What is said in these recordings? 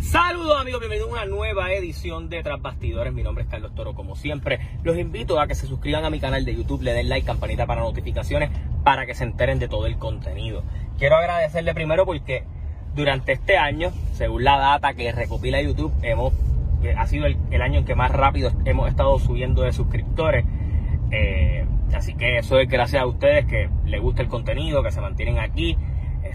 Saludos amigos, bienvenidos a una nueva edición de Tras Bastidores. Mi nombre es Carlos Toro, como siempre. Los invito a que se suscriban a mi canal de YouTube, le den like, campanita para notificaciones, para que se enteren de todo el contenido. Quiero agradecerle primero porque durante este año, según la data que recopila YouTube, hemos ha sido el, año en que más rápido hemos estado subiendo de suscriptores. Eh, así que eso es gracias a ustedes que les gusta el contenido, que se mantienen aquí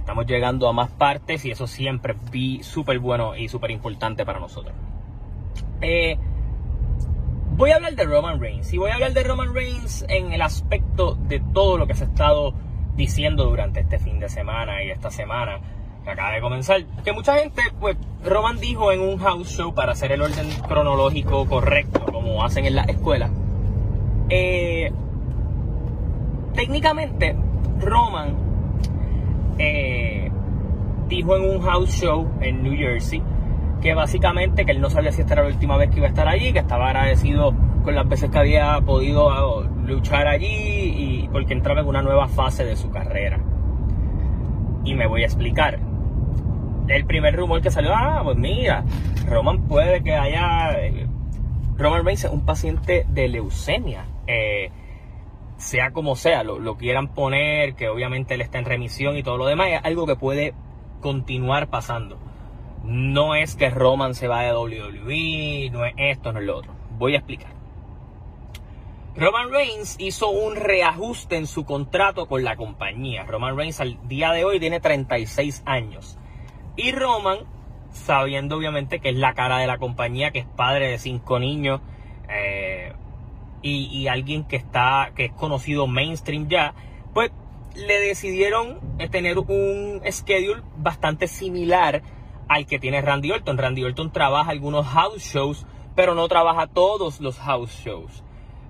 Estamos llegando a más partes y eso siempre vi súper bueno y súper importante para nosotros. Eh, voy a hablar de Roman Reigns y voy a hablar de Roman Reigns en el aspecto de todo lo que se ha estado diciendo durante este fin de semana y esta semana que acaba de comenzar. Que mucha gente, pues, Roman dijo en un house show para hacer el orden cronológico correcto, como hacen en la escuela. Eh, técnicamente, Roman eh, dijo en un house show en New Jersey que básicamente que él no sabía si esta era la última vez que iba a estar allí, que estaba agradecido con las veces que había podido ah, luchar allí y porque entraba en una nueva fase de su carrera. Y me voy a explicar. El primer rumor que salió, ah, pues mira, Roman puede que haya... Eh, Roman Reigns es un paciente de leucemia. Eh, sea como sea, lo, quieran poner, que obviamente él está en remisión y todo lo demás, es algo que puede continuar pasando. No es que Roman se vaya de WWE, no es esto, no es lo otro. Voy a explicar. Roman Reigns hizo un reajuste en su contrato con la compañía. Roman Reigns al día de hoy tiene 36 años. Y Roman, sabiendo obviamente que es la cara de la compañía, que es padre de cinco niños, y, alguien que está, que es conocido mainstream ya, pues le decidieron eh, tener un schedule bastante similar al que tiene Randy Orton. Randy Orton trabaja algunos house shows, pero no trabaja todos los house shows.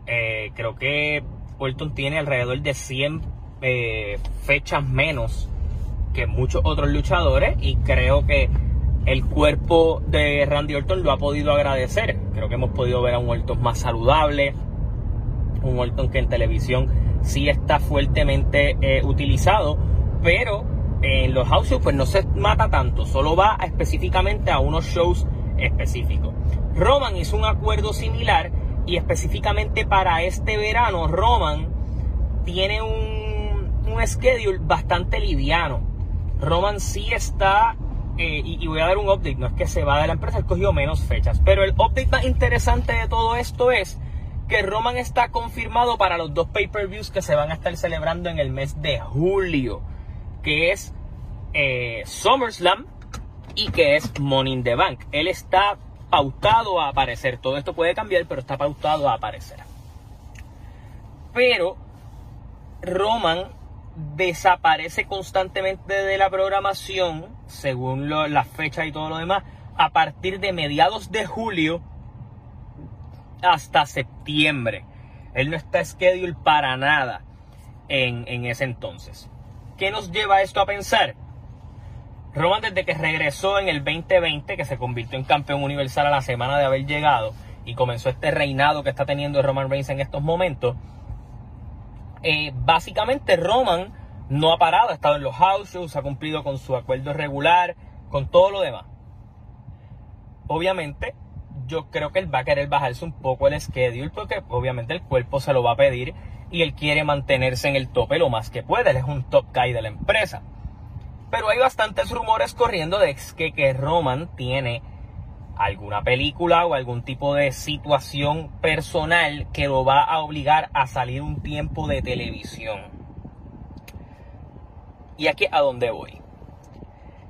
Eh, creo que Orton tiene alrededor de 100 eh, fechas menos que muchos otros luchadores y creo que el cuerpo de Randy Orton lo ha podido agradecer. Creo que hemos podido ver a un Orton más saludable, un Orton que en televisión sí está fuertemente eh, utilizado, pero en los house shows pues no se mata tanto, solo va específicamente a unos shows específicos. Roman hizo un acuerdo similar y específicamente para este verano Roman tiene un, un schedule bastante liviano. Roman sí está, eh, y, voy a dar un update, no es que se va de la empresa, ha cogido menos fechas, pero el update más interesante de todo esto es que Roman está confirmado para los dos pay-per-views que se van a estar celebrando en el mes de julio, que es eh, SummerSlam y que es Money in the Bank. Él está pautado a aparecer. Todo esto puede cambiar, pero está pautado a aparecer. Pero Roman desaparece constantemente de la programación, según las fechas y todo lo demás, a partir de mediados de julio hasta septiembre. Él no está schedule para nada en, en ese entonces. ¿Qué nos lleva esto a pensar? Roman desde que regresó en el 2020, que se convirtió en campeón universal a la semana de haber llegado y comenzó este reinado que está teniendo Roman Reigns en estos momentos, eh, básicamente Roman no ha parado, ha estado en los house shows, ha cumplido con su acuerdo regular, con todo lo demás. Obviamente, yo creo que él va a querer bajarse un poco el schedule porque obviamente el cuerpo se lo va a pedir y él quiere mantenerse en el tope lo más que puede. Él es un top guy de la empresa. Pero hay bastantes rumores corriendo de que, que Roman tiene alguna película o algún tipo de situación personal que lo va a obligar a salir un tiempo de televisión. Y aquí a dónde voy.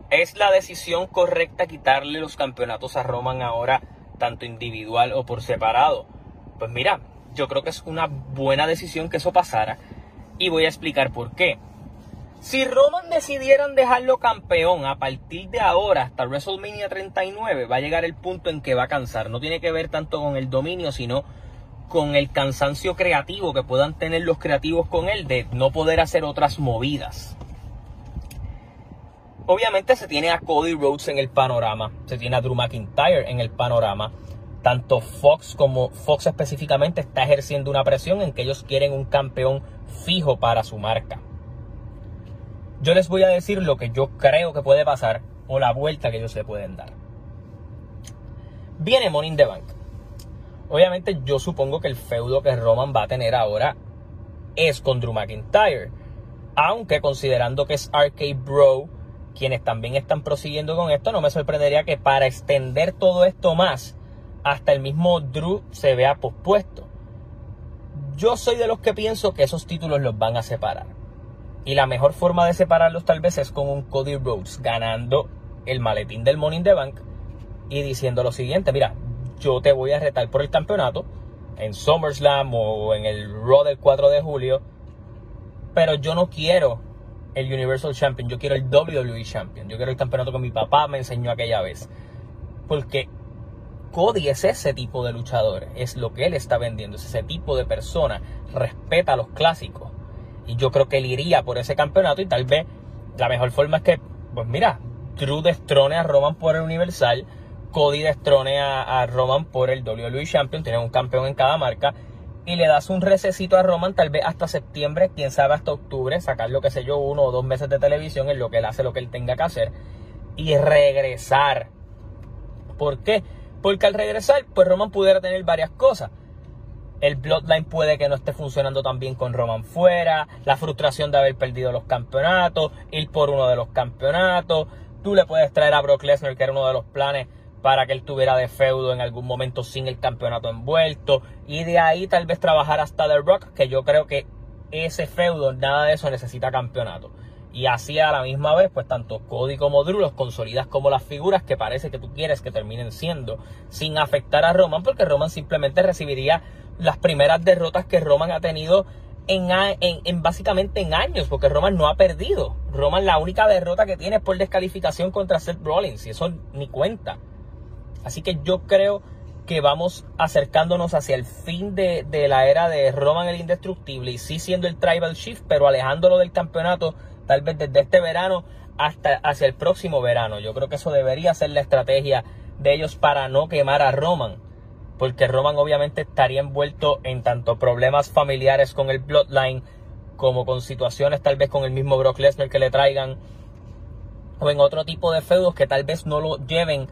¿Es la decisión correcta quitarle los campeonatos a Roman ahora tanto individual o por separado. Pues mira, yo creo que es una buena decisión que eso pasara y voy a explicar por qué. Si Roman decidieran dejarlo campeón a partir de ahora hasta WrestleMania 39, va a llegar el punto en que va a cansar. No tiene que ver tanto con el dominio, sino con el cansancio creativo que puedan tener los creativos con él de no poder hacer otras movidas. Obviamente se tiene a Cody Rhodes en el panorama, se tiene a Drew McIntyre en el panorama. Tanto Fox como Fox específicamente está ejerciendo una presión en que ellos quieren un campeón fijo para su marca. Yo les voy a decir lo que yo creo que puede pasar o la vuelta que ellos le pueden dar. Viene Money in the Bank. Obviamente yo supongo que el feudo que Roman va a tener ahora es con Drew McIntyre. Aunque considerando que es RK Bro quienes también están prosiguiendo con esto, no me sorprendería que para extender todo esto más, hasta el mismo Drew se vea pospuesto. Yo soy de los que pienso que esos títulos los van a separar. Y la mejor forma de separarlos tal vez es con un Cody Rhodes ganando el maletín del Money the Bank y diciendo lo siguiente, mira, yo te voy a retar por el campeonato en SummerSlam o en el Raw del 4 de julio, pero yo no quiero el Universal Champion, yo quiero el WWE Champion, yo quiero el campeonato que mi papá me enseñó aquella vez. Porque Cody es ese tipo de luchador, es lo que él está vendiendo, es ese tipo de persona, respeta a los clásicos. Y yo creo que él iría por ese campeonato y tal vez la mejor forma es que, pues mira, Drew destrone a Roman por el Universal, Cody destrone a, Roman por el WWE Champion, tiene un campeón en cada marca, y le das un recesito a Roman tal vez hasta septiembre, quién sabe hasta octubre, sacar lo que sé yo, uno o dos meses de televisión en lo que él hace lo que él tenga que hacer, y regresar. ¿Por qué? Porque al regresar, pues Roman pudiera tener varias cosas. El Bloodline puede que no esté funcionando tan bien con Roman fuera, la frustración de haber perdido los campeonatos, ir por uno de los campeonatos. Tú le puedes traer a Brock Lesnar, que era uno de los planes para que él tuviera de feudo en algún momento sin el campeonato envuelto. Y de ahí tal vez trabajar hasta The Rock, que yo creo que ese feudo, nada de eso necesita campeonato. Y así a la misma vez, pues tanto Cody como Drew los consolidas como las figuras que parece que tú quieres que terminen siendo, sin afectar a Roman, porque Roman simplemente recibiría las primeras derrotas que Roman ha tenido en, en, en, básicamente en años, porque Roman no ha perdido. Roman la única derrota que tiene es por descalificación contra Seth Rollins, y eso ni cuenta. Así que yo creo que vamos acercándonos hacia el fin de, la era de Roman el Indestructible y sí siendo el Tribal Shift, pero alejándolo del campeonato tal vez desde este verano hasta hacia el próximo verano. Yo creo que eso debería ser la estrategia de ellos para no quemar a Roman, porque Roman obviamente estaría envuelto en tanto problemas familiares con el Bloodline como con situaciones tal vez con el mismo Brock Lesnar que le traigan o en otro tipo de feudos que tal vez no lo lleven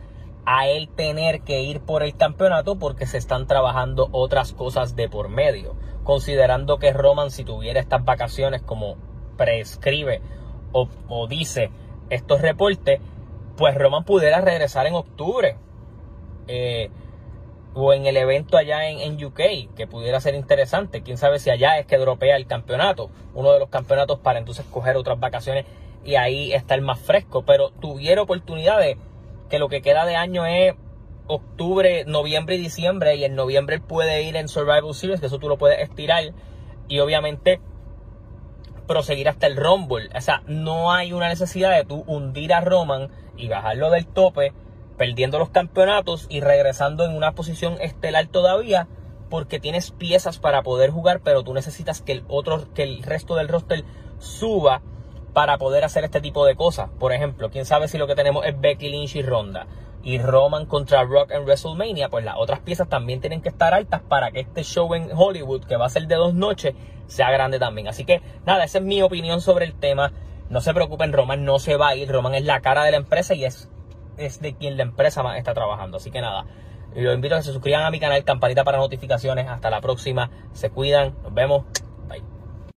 a él tener que ir por el campeonato porque se están trabajando otras cosas de por medio. Considerando que Roman si tuviera estas vacaciones como prescribe o, dice estos reportes, pues Roman pudiera regresar en octubre. Eh, o en el evento allá en, en, UK, que pudiera ser interesante. Quién sabe si allá es que dropea el campeonato, uno de los campeonatos para entonces coger otras vacaciones y ahí estar más fresco. Pero tuviera oportunidad de que lo que queda de año es octubre, noviembre y diciembre. Y en noviembre puede ir en Survival Series, que eso tú lo puedes estirar. Y obviamente proseguir hasta el Rumble. O sea, no hay una necesidad de tú hundir a Roman y bajarlo del tope, perdiendo los campeonatos y regresando en una posición estelar todavía, porque tienes piezas para poder jugar, pero tú necesitas que el otro, que el resto del roster suba para poder hacer este tipo de cosas. Por ejemplo, quién sabe si lo que tenemos es Becky Lynch y Ronda y Roman contra Rock en WrestleMania, pues las otras piezas también tienen que estar altas para que este show en Hollywood, que va a ser de dos noches, sea grande también. Así que nada, esa es mi opinión sobre el tema. No se preocupen, Roman no se va a ir. Roman es la cara de la empresa y es, es de quien la empresa más está trabajando. Así que nada, los invito a que se suscriban a mi canal, campanita para notificaciones. Hasta la próxima. Se cuidan. Nos vemos.